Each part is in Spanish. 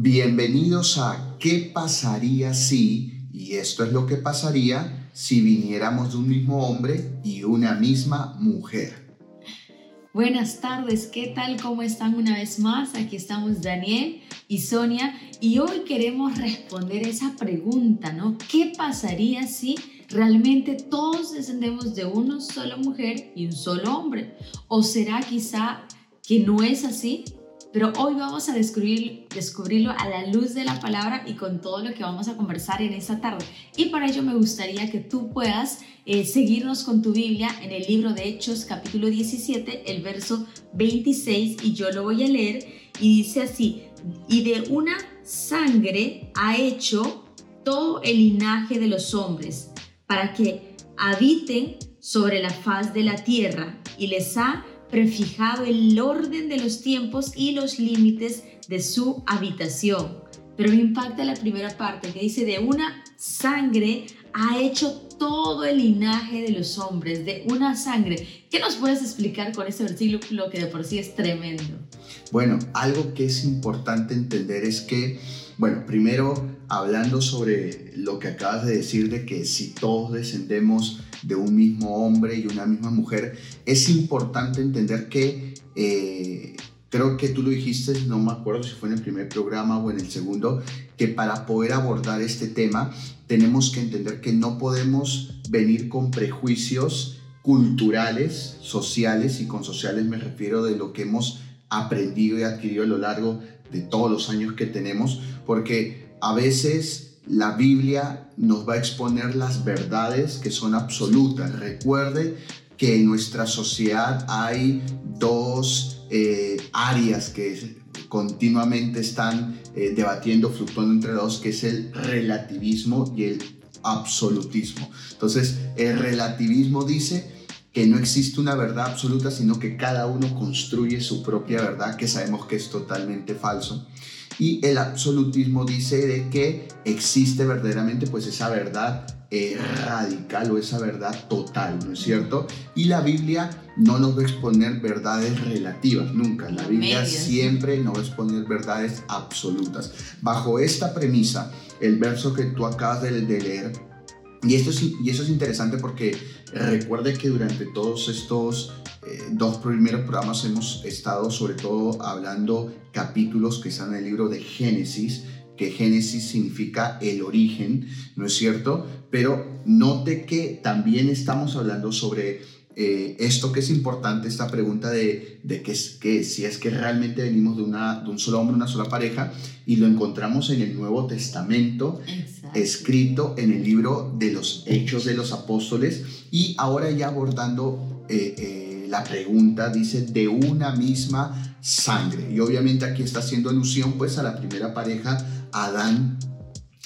Bienvenidos a ¿Qué pasaría si? Y esto es lo que pasaría si viniéramos de un mismo hombre y una misma mujer. Buenas tardes, ¿qué tal? ¿Cómo están una vez más? Aquí estamos Daniel y Sonia y hoy queremos responder esa pregunta, ¿no? ¿Qué pasaría si realmente todos descendemos de una sola mujer y un solo hombre? ¿O será quizá que no es así pero hoy vamos a descubrir, descubrirlo a la luz de la palabra y con todo lo que vamos a conversar en esta tarde. Y para ello me gustaría que tú puedas eh, seguirnos con tu Biblia en el libro de Hechos capítulo 17, el verso 26, y yo lo voy a leer, y dice así, y de una sangre ha hecho todo el linaje de los hombres, para que habiten sobre la faz de la tierra, y les ha prefijado el orden de los tiempos y los límites de su habitación. Pero me impacta la primera parte que dice, de una sangre ha hecho todo el linaje de los hombres, de una sangre. ¿Qué nos puedes explicar con este versículo que de por sí es tremendo? Bueno, algo que es importante entender es que, bueno, primero hablando sobre lo que acabas de decir de que si todos descendemos de un mismo hombre y una misma mujer, es importante entender que, eh, creo que tú lo dijiste, no me acuerdo si fue en el primer programa o en el segundo, que para poder abordar este tema tenemos que entender que no podemos venir con prejuicios culturales, sociales, y con sociales me refiero de lo que hemos aprendido y adquirido a lo largo de todos los años que tenemos, porque a veces la Biblia nos va a exponer las verdades que son absolutas. Recuerde que en nuestra sociedad hay dos eh, áreas que continuamente están eh, debatiendo, fluctuando entre dos, que es el relativismo y el absolutismo. Entonces, el relativismo dice que no existe una verdad absoluta, sino que cada uno construye su propia verdad, que sabemos que es totalmente falso y el absolutismo dice de que existe verdaderamente pues esa verdad eh, radical o esa verdad total, ¿no es cierto? Y la Biblia no nos va a exponer verdades relativas, nunca. La Biblia siempre nos va a exponer verdades absolutas. Bajo esta premisa, el verso que tú acabas de leer y, esto y eso es interesante porque recuerde que durante todos estos eh, dos primeros programas hemos estado sobre todo hablando capítulos que están en el libro de Génesis, que Génesis significa el origen, ¿no es cierto? Pero note que también estamos hablando sobre eh, esto que es importante, esta pregunta de, de que, es, que si es que realmente venimos de, una, de un solo hombre, una sola pareja, y lo encontramos en el Nuevo Testamento, escrito en el libro de los Hechos de los Apóstoles, y ahora ya abordando eh, la pregunta dice de una misma sangre. Y obviamente aquí está haciendo alusión pues a la primera pareja, Adán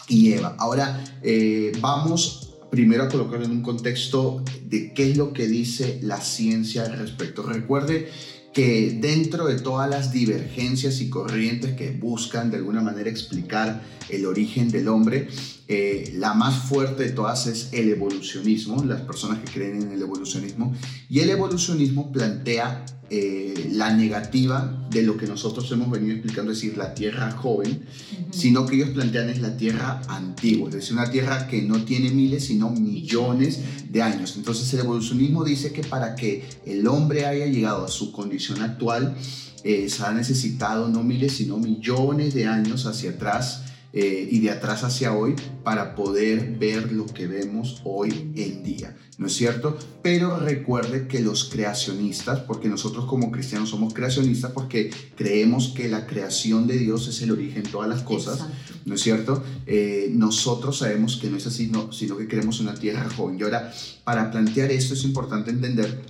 y Eva. Ahora eh, vamos primero a colocarlo en un contexto de qué es lo que dice la ciencia al respecto. Recuerde que dentro de todas las divergencias y corrientes que buscan de alguna manera explicar el origen del hombre, eh, la más fuerte de todas es el evolucionismo, las personas que creen en el evolucionismo, y el evolucionismo plantea eh, la negativa de lo que nosotros hemos venido explicando, es decir, la tierra joven, sino que ellos plantean es la tierra antigua, es decir, una tierra que no tiene miles, sino millones de años. Entonces el evolucionismo dice que para que el hombre haya llegado a su condición actual, eh, se ha necesitado no miles, sino millones de años hacia atrás eh, y de atrás hacia hoy para poder ver lo que vemos hoy en día, ¿no es cierto? Pero recuerde que los creacionistas, porque nosotros como cristianos somos creacionistas porque creemos que la creación de Dios es el origen de todas las cosas, ¿no es cierto? Eh, nosotros sabemos que no es así, no, sino que queremos una tierra joven. Y ahora, para plantear esto es importante entender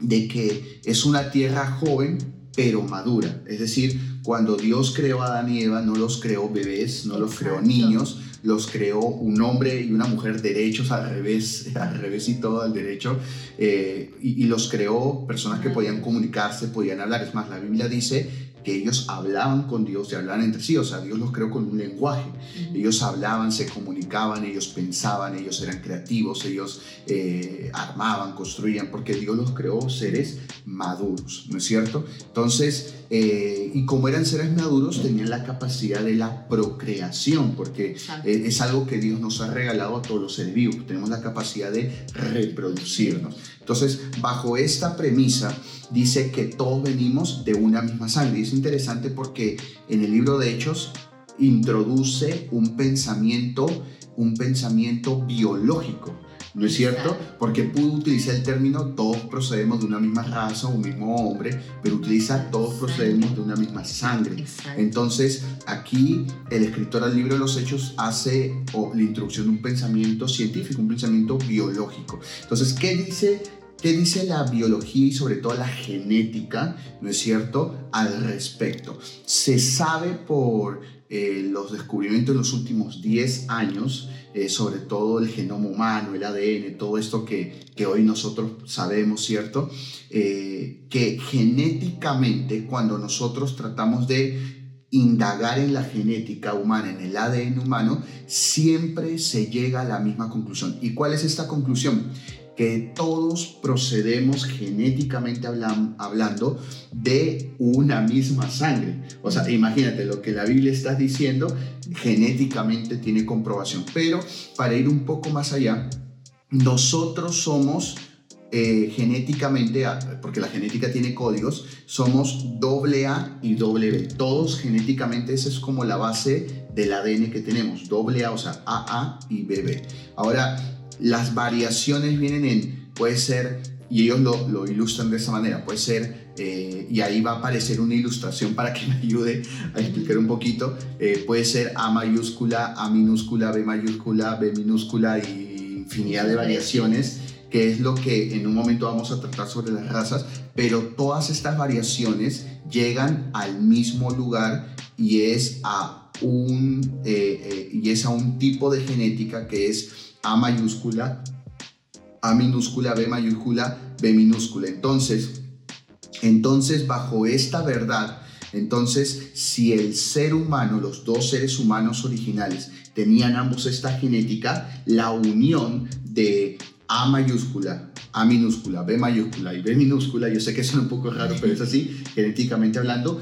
de que es una tierra joven pero madura. Es decir, cuando Dios creó a Adán y Eva, no los creó bebés, no los creó niños, los creó un hombre y una mujer derechos al revés, al revés y todo al derecho, eh, y, y, los creó personas que podían comunicarse, podían hablar. Es más, la Biblia dice que ellos hablaban con Dios y hablaban entre sí, o sea, Dios los creó con un lenguaje. Ellos hablaban, se comunicaban, ellos pensaban, ellos eran creativos, ellos eh, armaban, construían, porque Dios los creó seres maduros, ¿no es cierto? Entonces, eh, y como eran seres maduros, tenían la capacidad de la procreación, porque eh, es algo que Dios nos ha regalado a todos los seres vivos. Tenemos la capacidad de reproducirnos. Entonces, bajo esta premisa, dice que todos venimos de una misma sangre. Y es interesante porque en el libro de Hechos introduce un pensamiento, un pensamiento biológico. ¿no es cierto? Porque pudo utilizar el término todos procedemos de una misma raza, un mismo hombre, pero utiliza todos procedemos de una misma sangre. Entonces, aquí el escritor del libro de los Hechos hace la introducción de un pensamiento científico, un pensamiento biológico. Entonces, ¿qué dice ¿Qué dice la biología y sobre todo la genética, no es cierto, al respecto? Se sabe por eh, los descubrimientos en los últimos 10 años, eh, sobre todo el genoma humano, el ADN, todo esto que, que hoy nosotros sabemos, ¿cierto? Eh, que genéticamente cuando nosotros tratamos de indagar en la genética humana, en el ADN humano, siempre se llega a la misma conclusión. ¿Y cuál es esta conclusión? Que todos procedemos genéticamente hablando de una misma sangre. O sea, imagínate lo que la Biblia está diciendo, genéticamente tiene comprobación. Pero para ir un poco más allá, nosotros somos eh, genéticamente, porque la genética tiene códigos, somos doble A y doble B. Todos genéticamente, esa es como la base del ADN que tenemos, doble A, o sea, AA y BB. Ahora, las variaciones vienen en, puede ser, y ellos lo, lo ilustran de esa manera, puede ser, eh, y ahí va a aparecer una ilustración para que me ayude a explicar un poquito, eh, puede ser A mayúscula, A minúscula, B mayúscula, B minúscula y infinidad de variaciones que es lo que en un momento vamos a tratar sobre las razas, pero todas estas variaciones llegan al mismo lugar y es a un, eh, y es a un tipo de genética que es a mayúscula, A minúscula, B mayúscula, B minúscula. Entonces, entonces bajo esta verdad, entonces si el ser humano, los dos seres humanos originales, tenían ambos esta genética, la unión de A mayúscula, A minúscula, B mayúscula y B minúscula, yo sé que suena un poco raro, pero es así, genéticamente hablando,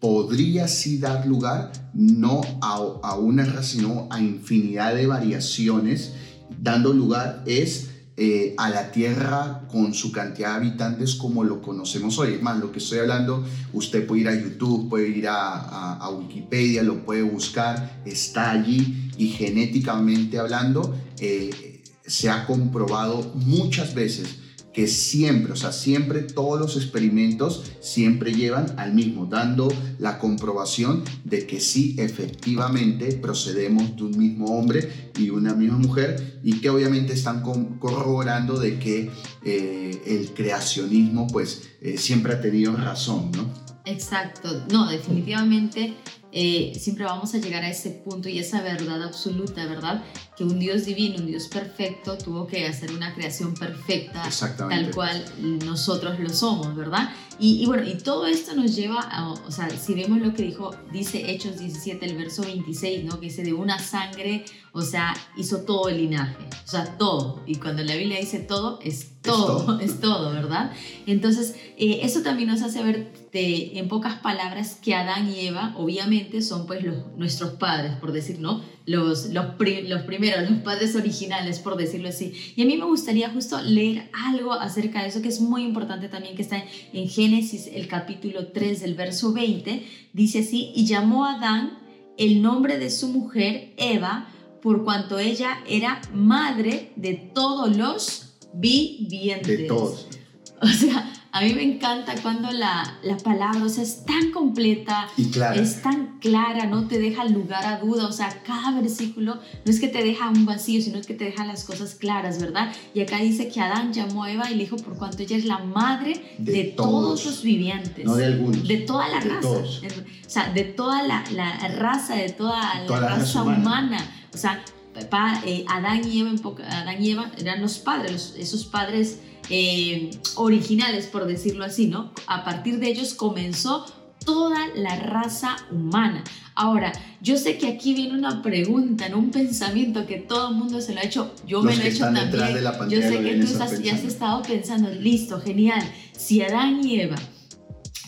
podría sí dar lugar no a, a una raza, sino a infinidad de variaciones dando lugar es eh, a la Tierra con su cantidad de habitantes como lo conocemos hoy. Es más, lo que estoy hablando, usted puede ir a YouTube, puede ir a, Wikipedia, lo puede buscar, está allí y genéticamente hablando eh, se ha comprobado muchas veces que siempre, o sea, siempre todos los experimentos siempre llevan al mismo, dando la comprobación de que sí, efectivamente procedemos de un mismo hombre y una misma mujer y que obviamente están corroborando de que eh, el creacionismo pues eh, siempre ha tenido razón, ¿no? Exacto, no, definitivamente eh, siempre vamos a llegar a ese punto y esa verdad absoluta, ¿verdad? Que un Dios divino, un Dios perfecto, tuvo que hacer una creación perfecta, tal cual nosotros lo somos, ¿verdad? Y, bueno, y todo esto nos lleva a, o sea, si vemos lo que dijo, dice Hechos 17, el verso 26, ¿no? Que dice de una sangre, o sea, hizo todo el linaje, o sea, todo. Y cuando la Biblia dice todo, es todo, es todo, ¿verdad? Entonces, eh, eso también nos hace ver de, en pocas palabras que Adán y Eva, obviamente, son pues los, nuestros padres, por decir, ¿no? Los, los, los primeros, los padres originales, por decirlo así. Y a mí me gustaría justo leer algo acerca de eso, que es muy importante también, que está en Génesis, el capítulo 3, del verso 20, dice así, y llamó a Adán el nombre de su mujer, Eva, por cuanto ella era madre de todos los vivientes. De todos. O sea, a mí me encanta cuando la, la palabra o sea, es tan completa, es tan clara, no te deja lugar a duda. O sea, cada versículo no es que te deja un vacío, sino que te deja las cosas claras, ¿verdad? Y acá dice que Adán llamó a Eva y le dijo por cuanto ella es la madre de, todos, los vivientes. No de algunos. De toda la raza. O sea, de toda la, la raza, de toda, la, raza, humana. O sea, eh, Adán, y Eva, Adán y Eva eran los padres, esos padres eh, originales, por decirlo así, ¿no? A partir de ellos comenzó toda la raza humana. Ahora, yo sé que aquí viene una pregunta, ¿no? un pensamiento que todo el mundo se lo ha hecho, yo me lo he hecho también. yo sé que tú ya has estado pensando, listo, genial, si Adán y Eva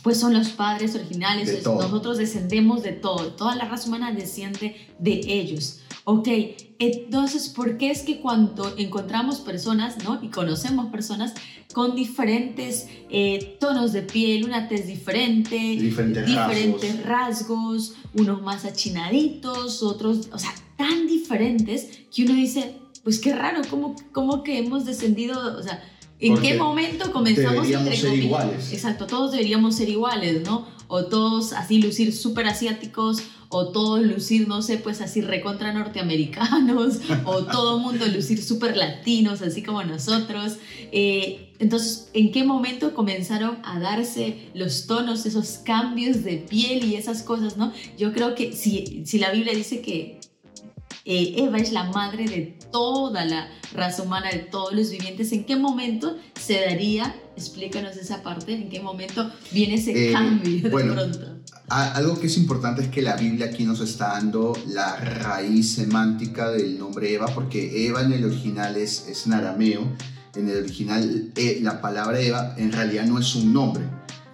pues son los padres originales, nosotros descendemos de todo, toda la raza humana desciende de ellos. Ok, entonces, ¿por qué es que cuando encontramos personas, ¿no? Y conocemos personas con diferentes eh, tonos de piel, una tez diferente, diferentes, diferentes rasgos. unos más achinaditos, otros, o sea, tan diferentes que uno dice, pues qué raro, ¿cómo, cómo que hemos descendido, o sea, ¿En qué momento comenzamos deberíamos ser iguales? Exacto, todos deberíamos ser iguales, ¿no? O todos así lucir súper asiáticos, o todos lucir, no sé, pues así recontra norteamericanos, o todo mundo lucir súper latinos, así como nosotros. Eh, entonces, ¿en qué momento comenzaron a darse los tonos, esos cambios de piel y esas cosas, no? Yo creo que si, si la Biblia dice que eh, Eva es la madre de toda la raza humana, de todos los vivientes. ¿En qué momento se daría, explícanos esa parte, en qué momento viene ese eh, cambio bueno, Algo que es importante es que la Biblia aquí nos está dando la raíz semántica del nombre Eva, porque Eva en el original es, es en arameo, en el original eh, la palabra Eva en realidad no es un nombre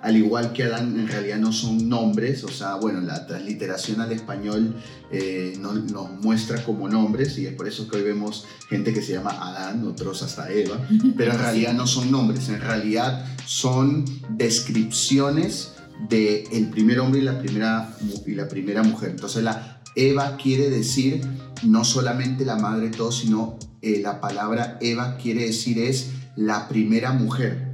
al igual que Adán, en realidad no son nombres, o sea, bueno, la transliteración al español eh, nos muestra como nombres y es por eso que hoy vemos gente que se llama Adán, otros hasta Eva, pero en realidad no son nombres, en realidad son descripciones del el primer hombre y la primera, y la primera mujer. Entonces la Eva quiere decir no solamente la madre de todos, sino eh, la palabra Eva quiere decir es la primera mujer.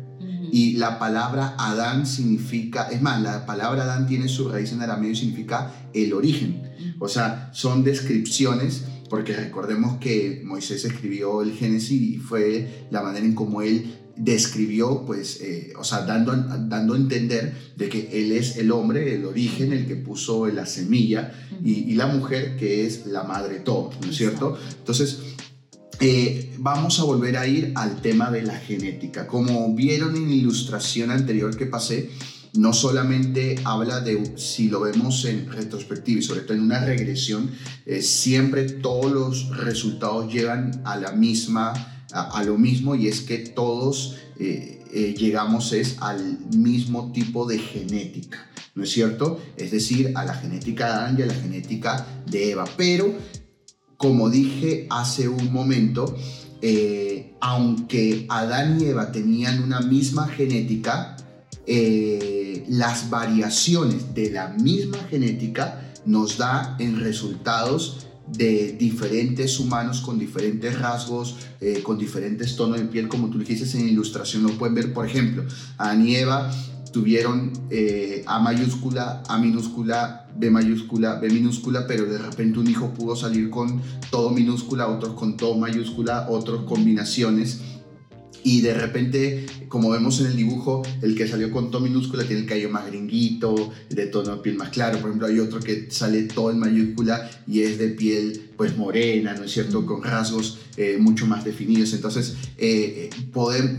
Y la palabra Adán significa, es más, la palabra Adán tiene su raíz en arameo y significa el origen. O sea, son descripciones, porque recordemos que Moisés escribió el Génesis y fue la manera en cómo él describió, pues, eh, o sea, dando, dando a entender de que él es el hombre, el origen, el que puso la semilla, y, y la mujer que es la madre todo, ¿no es cierto? Entonces, eh, vamos a volver a ir al tema de la genética. Como vieron en la ilustración anterior que pasé, no solamente habla de, si lo vemos en retrospectiva y sobre todo en una regresión, eh, siempre todos los resultados llegan a la misma, a, lo mismo y es que todos eh, llegamos es al mismo tipo de genética. ¿no es cierto? Es decir, a la genética de Adán y a la genética de Eva. Pero como dije hace un momento, eh, aunque Adán y Eva tenían una misma genética, eh, las variaciones de la misma genética nos da en resultados de diferentes humanos con diferentes rasgos, eh, con diferentes tonos de piel, como tú dijiste en ilustración, lo pueden ver, por ejemplo, Adán y Eva tuvieron A mayúscula, A minúscula, B mayúscula, B minúscula, pero de repente un hijo pudo salir con todo minúscula, otros con todo mayúscula, otros combinaciones. Y de repente, como vemos en el dibujo, el que salió con todo minúscula tiene el cabello más gringuito, de tono de piel más claro. Por ejemplo, hay otro que sale todo en mayúscula y es de piel pues morena, ¿no es cierto? Con rasgos eh, mucho más definidos. Entonces, eh,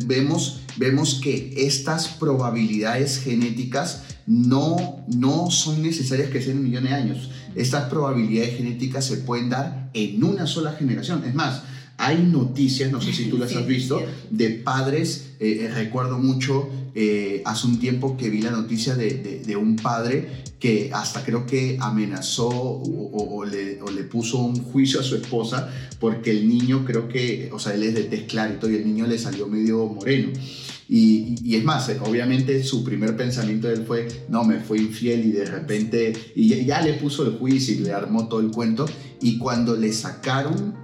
vemos, vemos que estas probabilidades genéticas no, no son necesarias que sean millones de años. Estas probabilidades genéticas se pueden dar en una sola generación. Es más, hay noticias, no sé si tú las has visto, de padres, eh, eh, recuerdo mucho eh, hace un tiempo que vi la noticia de, un padre que hasta creo que amenazó o, le, puso un juicio a su esposa porque el niño creo que, o sea, él es de tez clarito y el niño le salió medio moreno. Y, es más, obviamente su primer pensamiento de él fue, no, me fue infiel y de repente, y ya, le puso el juicio y le armó todo el cuento. Y cuando le sacaron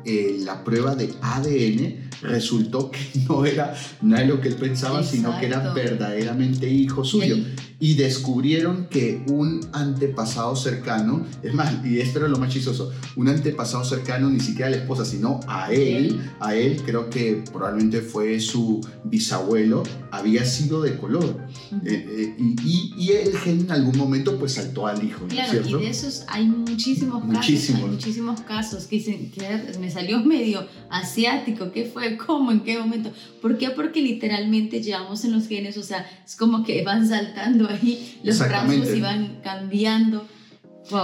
la prueba de ADN, resultó que no era nada de lo que él pensaba, sino que era verdaderamente hijo suyo. Y descubrieron que un antepasado cercano, es más, y esto era lo más chistoso, un antepasado cercano ni siquiera a la esposa, sino a él, a él creo que probablemente fue su bisabuelo, había sido de color. Eh, eh, y, y, el gen en algún momento pues saltó al hijo. Claro, y de esos hay muchísimos casos, muchísimos casos que dicen que me salió medio asiático, ¿qué fue? ¿Cómo? ¿En qué momento? ¿Por qué? Porque literalmente llevamos en los genes, o sea, es como que van saltando ahí los rasgos iban cambiando.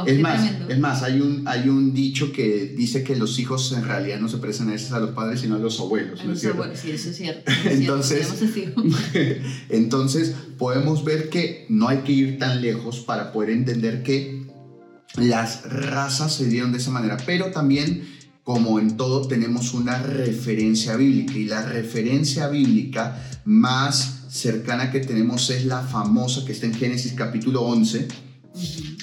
Es, más, es más, hay un, hay un dicho que dice que los hijos en realidad no se parecen a veces a los padres, sino a los abuelos. ¿no es cierto? sí, eso es cierto. entonces, entonces, podemos ver que no hay que ir tan lejos para poder entender que las razas se dieron de esa manera, pero también como en todo tenemos una referencia bíblica y la referencia bíblica más cercana que tenemos es la famosa que está en Génesis capítulo 11,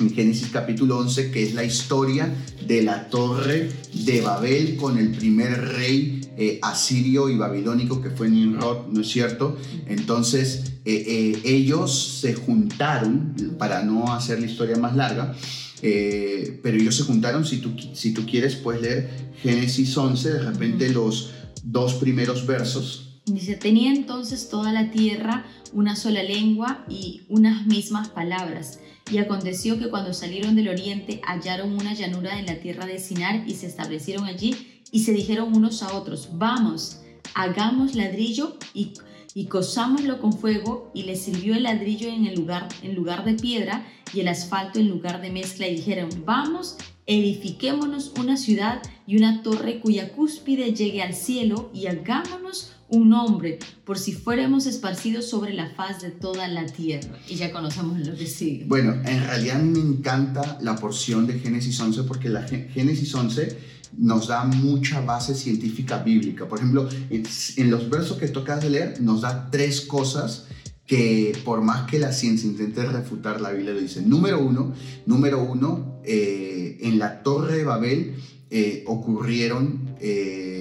en Génesis capítulo 11, que es la historia de la torre de Babel con el primer rey eh, asirio y babilónico que fue Nimrod, ¿no es cierto? Entonces eh, eh, ellos se juntaron, para no hacer la historia más larga, pero ellos se juntaron, si tú, si tú quieres puedes leer Génesis 11, de repente los dos primeros versos. Dice, tenía entonces toda la tierra una sola lengua y unas mismas palabras. Y aconteció que cuando salieron del oriente hallaron una llanura en la tierra de Sinar y se establecieron allí y se dijeron unos a otros, vamos, hagamos ladrillo y, y cosámoslo con fuego y les sirvió el ladrillo en, lugar, en lugar de piedra y el asfalto en lugar de mezcla y dijeron, vamos, edifiquémonos una ciudad y una torre cuya cúspide llegue al cielo y hagámonos un nombre por si fuéramos esparcidos sobre la faz de toda la tierra. Y ya conocemos lo que sigue. Bueno, en realidad me encanta la porción de Génesis 11 porque la Génesis 11 nos da mucha base científica bíblica. Por ejemplo, en los versos que tocas de leer nos da tres cosas que por más que la ciencia intente refutar, la Biblia lo dice. Número uno, número uno eh, en la Torre de Babel eh, ocurrieron, eh,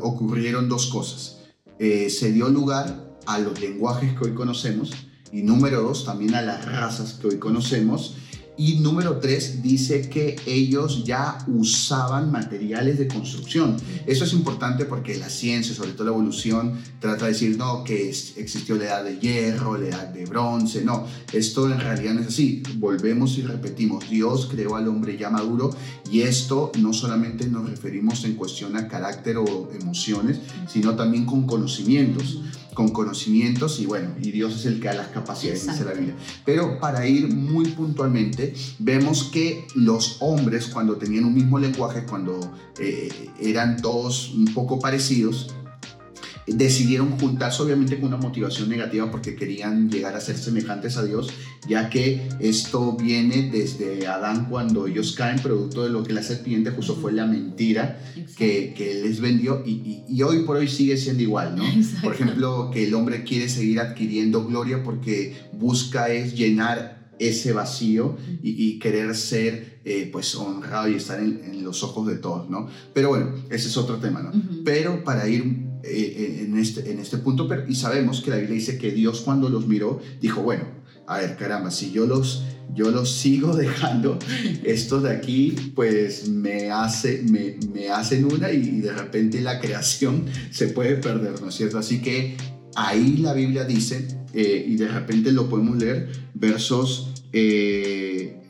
ocurrieron dos cosas. se dio lugar a los lenguajes que hoy conocemos y número dos, también a las razas que hoy conocemos y número tres, dice que ellos ya usaban materiales de construcción. Eso es importante porque la ciencia, sobre todo la evolución, trata de decir, no, que existió la edad de hierro, la edad de bronce. No, esto en realidad no es así. Volvemos y repetimos, Dios creó al hombre ya maduro y esto no solamente nos referimos en cuestión a carácter o emociones, sino también con conocimientos con conocimientos y bueno, y Dios es el que da las capacidades, dice la Biblia. Pero para ir muy puntualmente, vemos que los hombres cuando tenían un mismo lenguaje, cuando eh, eran todos un poco parecidos, decidieron juntarse obviamente con una motivación negativa porque querían llegar a ser semejantes a Dios, ya que esto viene desde Adán cuando ellos caen, producto de lo que la serpiente justo fue la mentira que, que, les vendió y, y, hoy por hoy sigue siendo igual, ¿no? Por ejemplo, que el hombre quiere seguir adquiriendo gloria porque busca es llenar ese vacío y, querer ser eh, pues honrado y estar en, los ojos de todos, ¿no? Pero bueno, ese es otro tema, ¿no? Pero para ir eh, en, este, en este punto, pero, y sabemos que la Biblia dice que Dios cuando los miró dijo, bueno, a ver, caramba, si yo los, yo los sigo dejando, estos de aquí, pues me, hace, me, me hacen una y, de repente la creación se puede perder, ¿no es cierto? Así que ahí la Biblia dice, eh, y de repente lo podemos leer, versos, eh,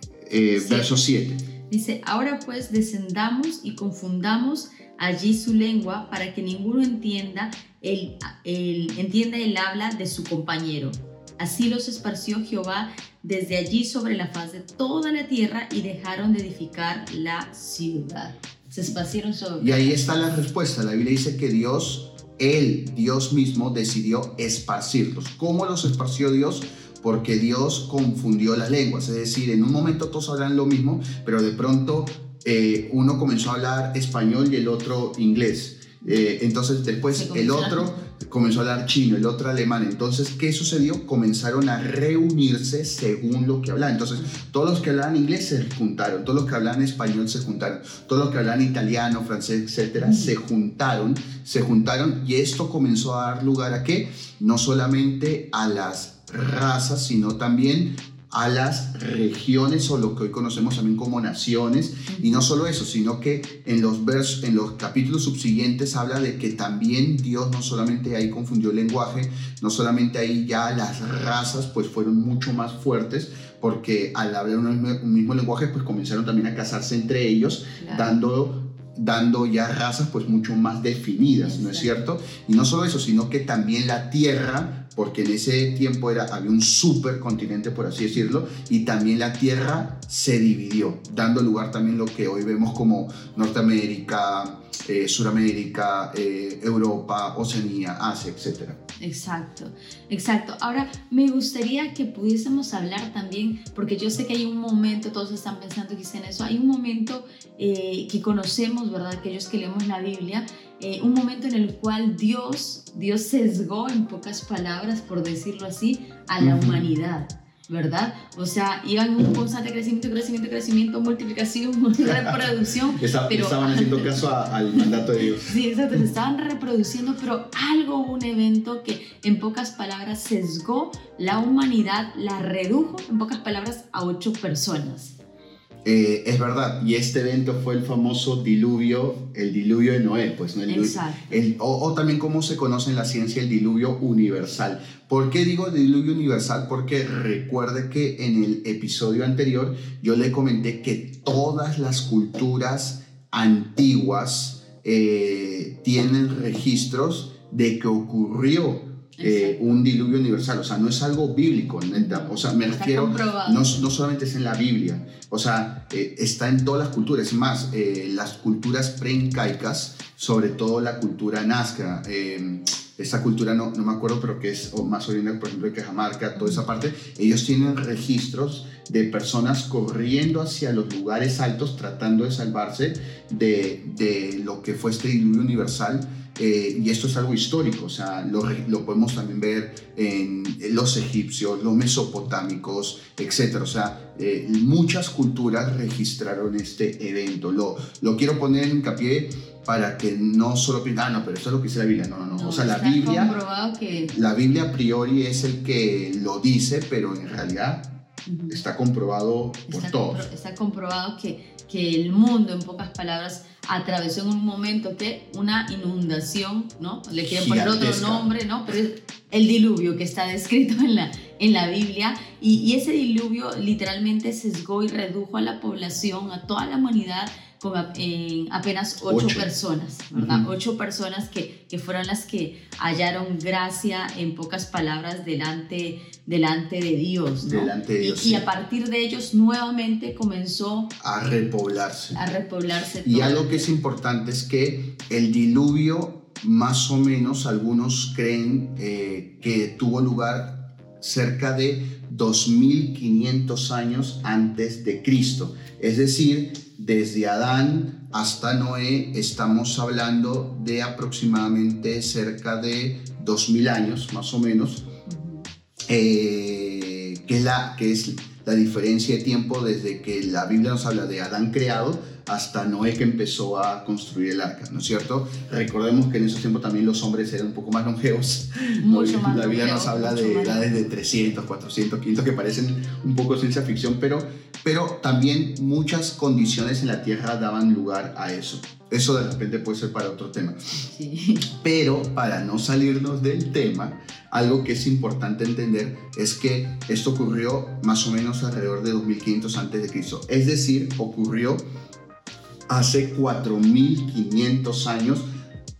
versos 7. Dice, ahora pues descendamos y confundamos allí su lengua para que ninguno entienda el, entienda el habla de su compañero. Así los esparció Jehová desde allí sobre la faz de toda la tierra y dejaron de edificar la ciudad. Se esparcieron sobre... Y ahí está la respuesta. La Biblia dice que Dios, Él, Dios mismo, decidió esparcirlos. ¿Cómo los esparció Dios? Porque Dios confundió las lenguas. Es decir, en un momento todos hablan lo mismo, pero de pronto eh, uno comenzó a hablar español y el otro inglés. Eh, entonces después el otro comenzó a hablar chino, el otro alemán. Entonces, ¿qué sucedió? Comenzaron a reunirse según lo que hablaban. Entonces, todos los que hablaban inglés se juntaron, todos los que hablaban español se juntaron, todos los que hablaban italiano, francés, etcétera, se juntaron, se juntaron y esto comenzó a dar lugar a qué? No solamente a las razas, sino también a las regiones o lo que hoy conocemos también como naciones. Y no solo eso, sino que en los, versos, en los capítulos subsiguientes habla de que también Dios no solamente ahí confundió el lenguaje, no solamente ahí ya las razas pues fueron mucho más fuertes, porque al hablar un mismo, lenguaje pues comenzaron también a casarse entre ellos, dando dando ya razas pues mucho más definidas, ¿no es cierto? Y no solo eso, sino que también la tierra porque en ese tiempo era, había un supercontinente, por así decirlo, y también la Tierra se dividió, dando lugar también lo que hoy vemos como Norteamérica, eh, Suramérica, eh, Europa, Oceanía, Asia, etc. Exacto, exacto. Ahora, me gustaría que pudiésemos hablar también, porque yo sé que hay un momento, todos están pensando quizá en eso, hay un momento eh, que conocemos, ¿verdad? Aquellos que leemos la Biblia, un momento en el cual Dios, Dios sesgó, en pocas palabras, por decirlo así, a la humanidad. ¿Verdad? O sea, iban en un constante crecimiento, crecimiento, crecimiento, multiplicación, reproducción. pero, estaban haciendo caso al mandato de Dios. Sí, exacto, se estaban reproduciendo, pero algo, un evento que en pocas palabras sesgó la humanidad, la redujo en pocas palabras a ocho personas. Eh, es verdad, y este evento fue el famoso diluvio, el diluvio de Noé, pues, ¿no? El, o, también como se conoce en la ciencia el diluvio universal. ¿Por qué digo diluvio universal? Porque recuerde que en el episodio anterior yo le comenté que todas las culturas antiguas eh, tienen registros de que ocurrió eh, un diluvio universal, o sea, no es algo bíblico, o sea, me refiero, no, no, solamente es en la Biblia, o sea, eh, está en todas las culturas, es más, eh, las culturas preincaicas, sobre todo la cultura nazca, esa cultura no, no me acuerdo, pero que es más oriental, por ejemplo, de Cajamarca, toda esa parte, ellos tienen registros de personas corriendo hacia los lugares altos tratando de salvarse de, de lo que fue este diluvio universal eh, y esto es algo histórico, o sea, lo, lo, podemos también ver en los egipcios, los mesopotámicos, etc. O sea, eh, muchas culturas registraron este evento. Lo, lo quiero poner en hincapié para que no solo piensen, ah, no, pero esto es lo que dice la Biblia. No, no, no. o sea, la Biblia, que... la Biblia a priori es el que lo dice, pero en realidad está comprobado por todos. está comprobado que, que el mundo, en pocas palabras, atravesó en un momento que una inundación, ¿no? Le quieren poner otro nombre, ¿no? Pero es el diluvio que está descrito en la, en la Biblia y, y ese diluvio literalmente sesgó y redujo a la población, a toda la humanidad con apenas ocho, personas, ¿verdad? Ocho personas que, que, fueron las que hallaron gracia, en pocas palabras, delante, delante de Dios. ¿no? Delante de Dios. Y, a partir de ellos nuevamente comenzó a repoblarse. A repoblarse. Y algo que es importante es que el diluvio, más o menos, algunos creen eh, que tuvo lugar cerca de 2500 años antes de Cristo. Es decir, desde Adán hasta Noé estamos hablando de aproximadamente cerca de 2000 años, más o menos, eh, que, la, que es la diferencia de tiempo desde que la Biblia nos habla de Adán creado hasta Noé que empezó a construir el arca, ¿no es cierto? Recordemos que en esos tiempos también los hombres eran un poco más longevos. Mucho más la Biblia nos habla de edades de 300, 400, 500 que parecen un poco ciencia ficción, pero, pero también muchas condiciones en la tierra daban lugar a eso. Eso de repente puede ser para otro tema. Sí. Pero para no salirnos del tema, algo que es importante entender es que esto ocurrió más o menos alrededor de 2500 antes de Cristo. Es decir, ocurrió hace 4.500 años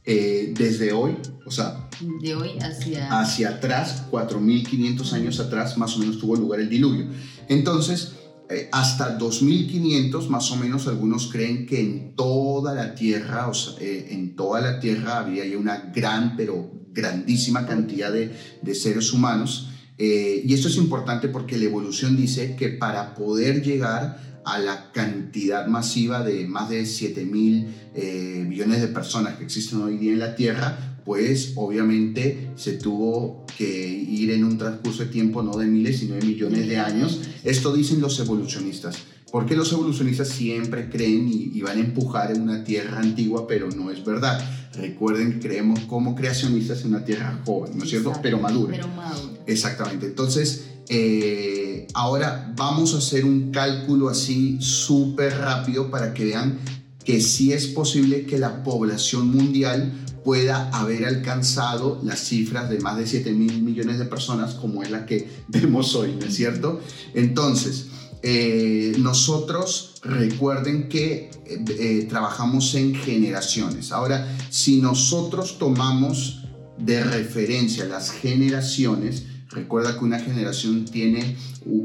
eh, desde hoy, o sea, de hoy hacia... hacia atrás, 4.500 años atrás más o menos tuvo lugar el diluvio. Entonces, eh, hasta 2.500 más o menos algunos creen que en toda la tierra, o sea, eh, en toda la tierra había una gran, pero grandísima cantidad de, de seres humanos. y esto es importante porque la evolución dice que para poder llegar a la cantidad masiva de más de 7 mil eh, millones de personas que existen hoy día en la Tierra, pues obviamente se tuvo que ir en un transcurso de tiempo no de miles, sino de millones de años. Esto dicen los evolucionistas. Porque los evolucionistas siempre creen y, van a empujar en una tierra antigua, pero no es verdad. Recuerden que creemos como creacionistas en una tierra joven, ¿no es cierto? Pero madura. Pero madura. Exactamente. Entonces, eh, ahora vamos a hacer un cálculo así súper rápido para que vean que sí es posible que la población mundial pueda haber alcanzado las cifras de más de 7 mil millones de personas como es la que vemos hoy, ¿no es cierto? Entonces, eh, nosotros recuerden que eh, trabajamos en generaciones. Ahora, si nosotros tomamos de referencia, las generaciones, recuerda que una generación tiene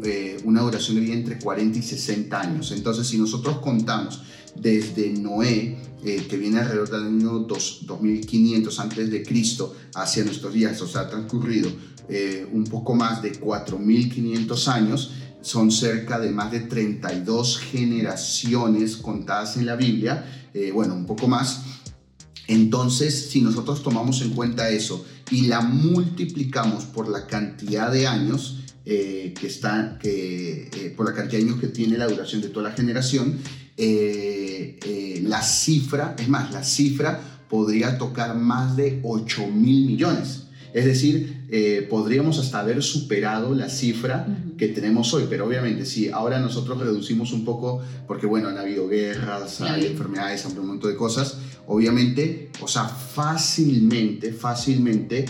eh, una duración de vida entre 40 y 60 años. Entonces, si nosotros contamos desde Noé, eh, que viene alrededor del año 2500 antes de Cristo, hacia nuestros días, o sea, ha transcurrido eh, un poco más de 4500 años, son cerca de más de 32 generaciones contadas en la Biblia, bueno, un poco más. Entonces, si nosotros tomamos en cuenta eso y la multiplicamos por la cantidad de años eh, que está, que, eh, por la cantidad de años que tiene la duración de toda la generación, eh, la cifra, es más, la cifra podría tocar más de 8 mil millones. Es decir, podríamos hasta haber superado la cifra que tenemos hoy, pero obviamente si ahora nosotros reducimos un poco, porque bueno, han habido guerras, hay enfermedades, hay un montón de cosas, obviamente, o sea, fácilmente, fácilmente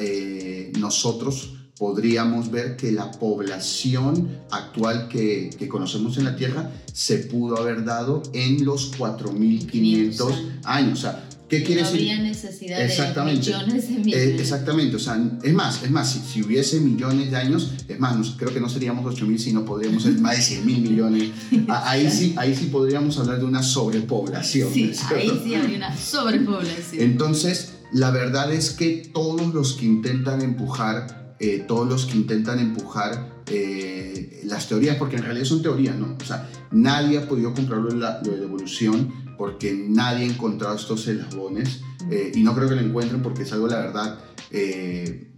eh, nosotros podríamos ver que la población actual que, conocemos en la Tierra se pudo haber dado en los 4.500 años. O sea, ¿Qué quiere no decir? habría necesidad exactamente. de millones de eh, millones. exactamente, o sea, es más, es más, si, hubiese millones de años, es más, creo que no seríamos 8 mil, sino podríamos ser más de 100 mil millones. ahí, sí, ahí sí podríamos hablar de una sobrepoblación. Sí, ahí sí habría una sobrepoblación. Entonces, la verdad es que todos los que intentan empujar, eh, todos los que intentan empujar eh, las teorías, porque en realidad son teorías, ¿no? O sea, nadie ha podido la, lo de la evolución porque nadie ha encontrado estos eslabones eh, y no creo que lo encuentren porque es algo, la verdad, eh,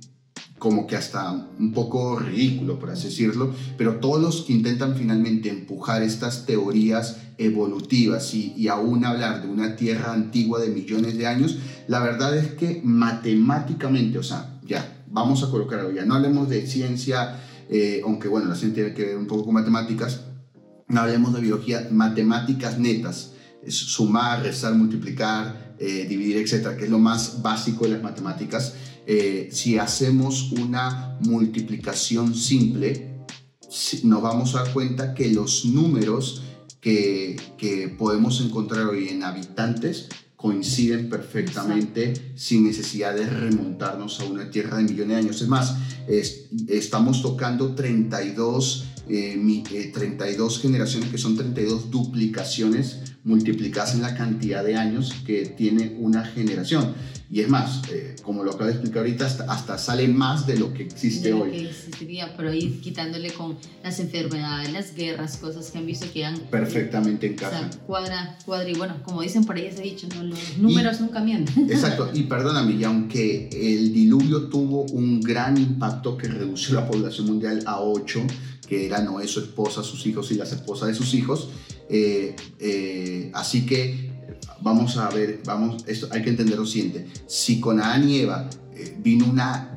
como que hasta un poco ridículo, por así decirlo, pero todos los que intentan finalmente empujar estas teorías evolutivas y, y, aún hablar de una tierra antigua de millones de años, la verdad es que matemáticamente, o sea, ya, vamos a colocarlo, ya no hablemos de ciencia, eh, aunque bueno, la ciencia tiene que ver un poco con matemáticas, no hablemos de biología, matemáticas netas, sumar, restar, multiplicar, eh, dividir, etcétera, que es lo más básico de las matemáticas. Eh, si hacemos una multiplicación simple, nos vamos a dar cuenta que los números que, que podemos encontrar hoy en habitantes coinciden perfectamente sin necesidad de remontarnos a una tierra de millones de años. Es más, estamos tocando 32, 32 eh, generaciones que son 32 duplicaciones multiplicadas en la cantidad de años que tiene una generación. Y es más, eh, como lo acabo de explicar ahorita, hasta, sale más de lo que existe hoy. Que existiría, pero ahí quitándole con las enfermedades, las guerras, cosas que han visto que han... Perfectamente en casa. O sea, cuadra, cuadra, y bueno, como dicen por ahí ese dicho, ¿no? los números nunca mienten. Exacto, y perdóname, y aunque el diluvio tuvo un gran impacto que redució la población mundial a 8, que era Noé, su esposa, sus hijos y las esposas de sus hijos, eh, eh, así que vamos a ver, vamos, esto hay que entender lo siguiente. Si con Adán y Eva eh, vino una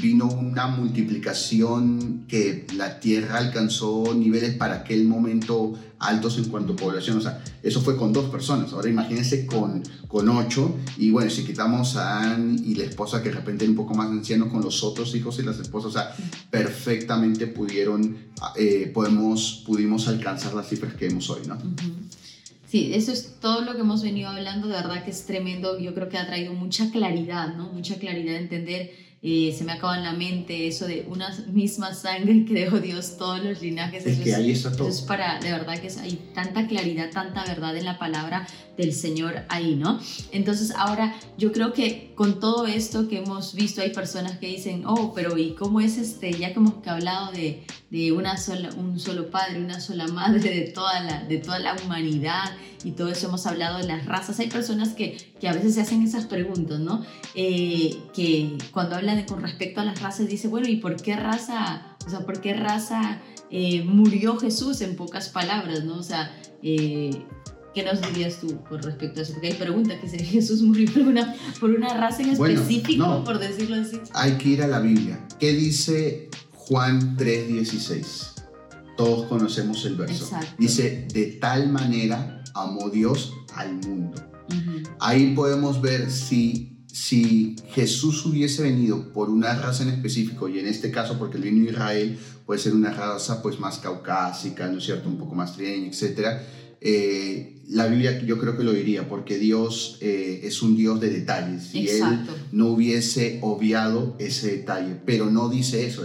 vino una multiplicación que la Tierra alcanzó niveles para aquel momento altos en cuanto a población. O sea, eso fue con dos personas. Ahora imagínense con, con ocho. Y bueno, si quitamos a Anne y la esposa, que de repente un poco más anciano, con los otros hijos y las esposas, o sea, perfectamente pudieron, eh, podemos, pudimos alcanzar las cifras que vemos hoy, ¿no? Sí, eso es todo lo que hemos venido hablando, de verdad que es tremendo, yo creo que ha traído mucha claridad, ¿no? Mucha claridad de entender, eh, se me acaba en la mente eso de una misma sangre creó Dios todos los linajes. Es que ahí está todo. Eso es para, de verdad que hay tanta claridad, tanta verdad en la palabra del Señor ahí, ¿no? Entonces ahora yo creo que con todo esto que hemos visto hay personas que dicen, oh, pero ¿y cómo es este? Ya que hemos hablado de, de una sola, un solo padre, una sola madre, de toda, la, de toda la humanidad y todo eso hemos hablado de las razas. Hay personas que, que a veces se hacen esas preguntas, ¿no? Eh, que cuando hablan con respecto a las razas dice, bueno, ¿y por qué raza, o sea, por qué raza eh, murió Jesús en pocas palabras, ¿no? O sea, eh, ¿Qué nos dirías tú con respecto a eso? Porque hay preguntas que si Jesús murió por una, por una raza en específico, por decirlo así. Hay que ir a la Biblia. ¿Qué dice Juan 3:16. Todos conocemos el verso. Dice, de tal manera amó Dios al mundo. Ahí podemos ver si, si Jesús hubiese venido por una raza en específico, y en este caso porque el vino de Israel puede ser una raza pues más caucásica, ¿no es cierto? Un poco más trieña, etc. eh, la Biblia yo creo que lo diría, porque Dios eh, es un Dios de detalles y Él no hubiese obviado ese detalle, pero no dice eso.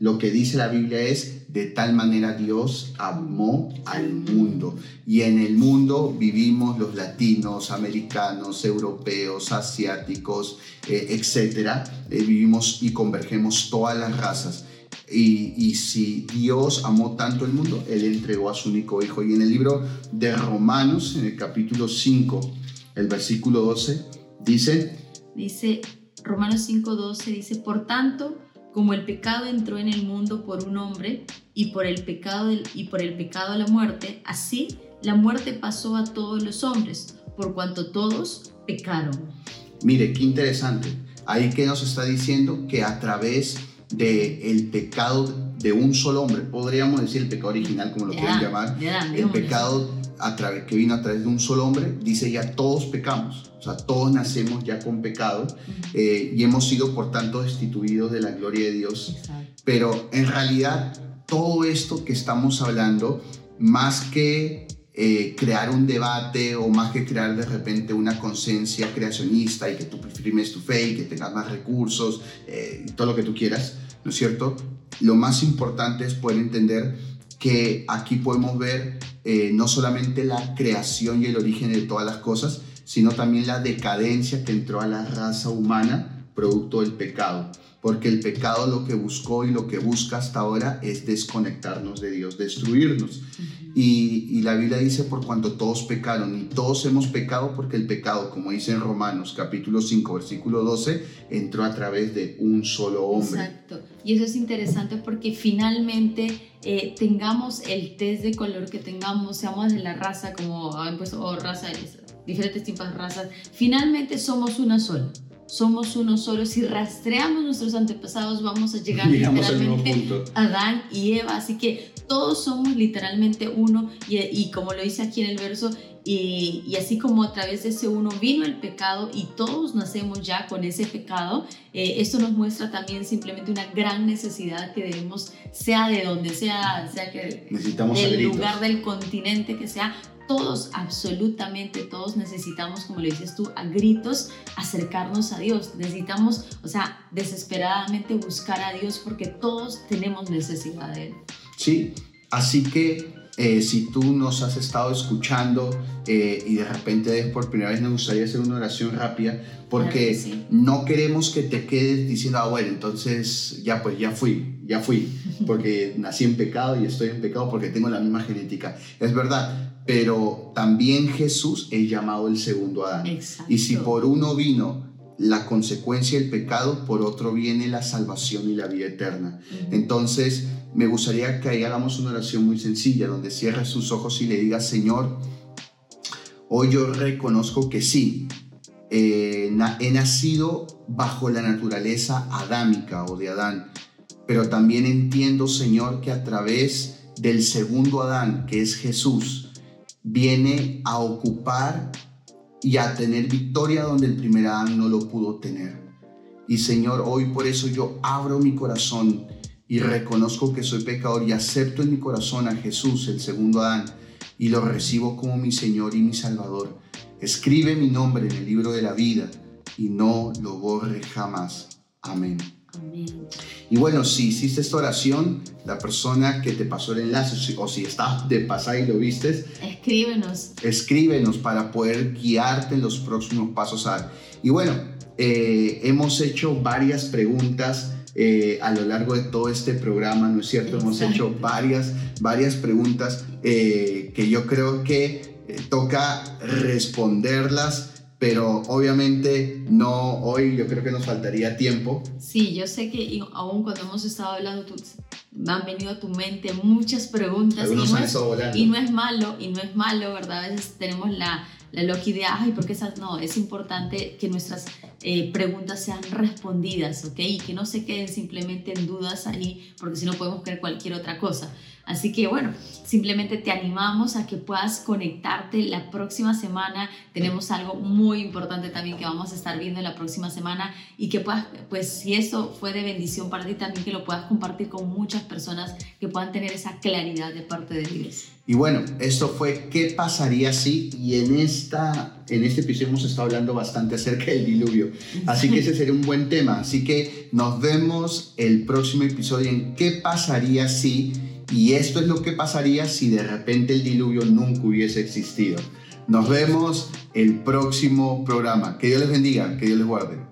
Lo que dice la Biblia es, de tal manera Dios amó al mundo. Y en el mundo vivimos los latinos, americanos, europeos, asiáticos, eh, etcétera. vivimos y convergemos todas las razas. Y, si Dios amó tanto el mundo, Él entregó a su único Hijo. Y en el libro de Romanos, en el capítulo 5, el versículo 12, dice... Dice, Romanos 5, 12, dice, por tanto, como el pecado entró en el mundo por un hombre y por el pecado, y por el pecado la muerte, así la muerte pasó a todos los hombres, por cuanto todos pecaron. Mire, qué interesante. Ahí que nos está diciendo que a través del el pecado de un solo hombre, podríamos decir el pecado original, como lo quieren llamar, el pecado a través, que vino a través de un solo hombre, dice ya todos pecamos, o sea, todos nacemos ya con pecado eh, y hemos sido por tanto destituidos de la gloria de Dios. Pero en realidad todo esto que estamos hablando, más que eh, crear un debate o más que crear de repente una conciencia creacionista y que tú firmes tu fe y que tengas más recursos eh, todo lo que tú quieras, ¿no es cierto? Lo más importante es poder entender que aquí podemos ver eh, no solamente la creación y el origen de todas las cosas, sino también la decadencia que entró a la raza humana producto del pecado porque el pecado lo que buscó y lo que busca hasta ahora es desconectarnos de Dios, destruirnos. y, la Biblia dice, por cuanto todos pecaron, y todos hemos pecado porque el pecado, como dice en Romanos capítulo 5, versículo 12, entró a través de un solo hombre. Exacto. Y eso es interesante porque finalmente eh, tengamos el test de color que tengamos, seamos de la raza como, pues, o raza, diferentes tipos de razas, finalmente somos una sola somos uno solo. Si rastreamos nuestros antepasados, vamos a llegar literalmente a Adán y Eva. Así que todos somos literalmente uno. Y, como lo dice aquí en el verso, y, así como a través de ese uno vino el pecado y todos nacemos ya con ese pecado, eh, esto nos muestra también simplemente una gran necesidad que debemos, sea de donde sea, sea que Necesitamos del lugar del continente que sea, todos, absolutamente todos necesitamos, como le dices tú, a gritos acercarnos a Dios. Necesitamos, o sea, desesperadamente buscar a Dios porque todos tenemos necesidad de Él. Sí, así que eh, si tú nos has estado escuchando eh, y de repente por primera vez, me gustaría hacer una oración rápida porque no queremos que te quedes diciendo, ah, bueno, entonces ya pues ya fui, ya fui, porque nací en pecado y estoy en pecado porque tengo la misma genética. Es verdad, pero también Jesús es llamado el segundo Adán. Y si por uno vino la consecuencia del pecado, por otro viene la salvación y la vida eterna. Entonces, me gustaría que ahí hagamos una oración muy sencilla, donde cierres sus ojos y le digas, Señor, hoy yo reconozco que sí, eh, he nacido bajo la naturaleza adámica o de Adán, pero también entiendo, Señor, que a través del segundo Adán, que es Jesús, viene a ocupar y a tener victoria donde el primer Adán no lo pudo tener. Y Señor, hoy por eso yo abro mi corazón y reconozco que soy pecador y acepto en mi corazón a Jesús, el segundo Adán, y lo recibo como mi Señor y mi Salvador. Escribe mi nombre en el libro de la vida y no lo borre jamás. Amén. Y bueno, si hiciste esta oración, la persona que te pasó el enlace o si estás de pasar y lo vistes, escríbenos. Escríbenos para poder guiarte en los próximos pasos. A... Y bueno, eh, hemos hecho varias preguntas eh, a lo largo de todo este programa, ¿no es cierto? Hemos hecho varias, varias preguntas eh, que yo creo que toca responderlas pero obviamente no, hoy yo creo que nos faltaría tiempo. Sí, yo sé que aún cuando hemos estado hablando, tú, han venido a tu mente muchas preguntas y no, es, y no, es, malo, y no es malo, ¿verdad? A veces tenemos la, la loca idea, ay, porque esas no, es importante que nuestras eh, preguntas sean respondidas, ¿ok? Y que no se queden simplemente en dudas ahí, porque si no podemos creer cualquier otra cosa. Así que bueno, simplemente te animamos a que puedas conectarte la próxima semana. Tenemos algo muy importante también que vamos a estar viendo la próxima semana y que puedas, pues si eso fue de bendición para ti, también que lo puedas compartir con muchas personas que puedan tener esa claridad de parte de Dios. Y bueno, esto fue ¿Qué pasaría si? Y en, esta, en este episodio hemos estado hablando bastante acerca del diluvio. Así que ese sería un buen tema. Así que nos vemos el próximo episodio en ¿Qué pasaría si? Y esto es lo que pasaría si de repente el diluvio nunca hubiese existido. Nos vemos el próximo programa. Que Dios les bendiga, que Dios les guarde.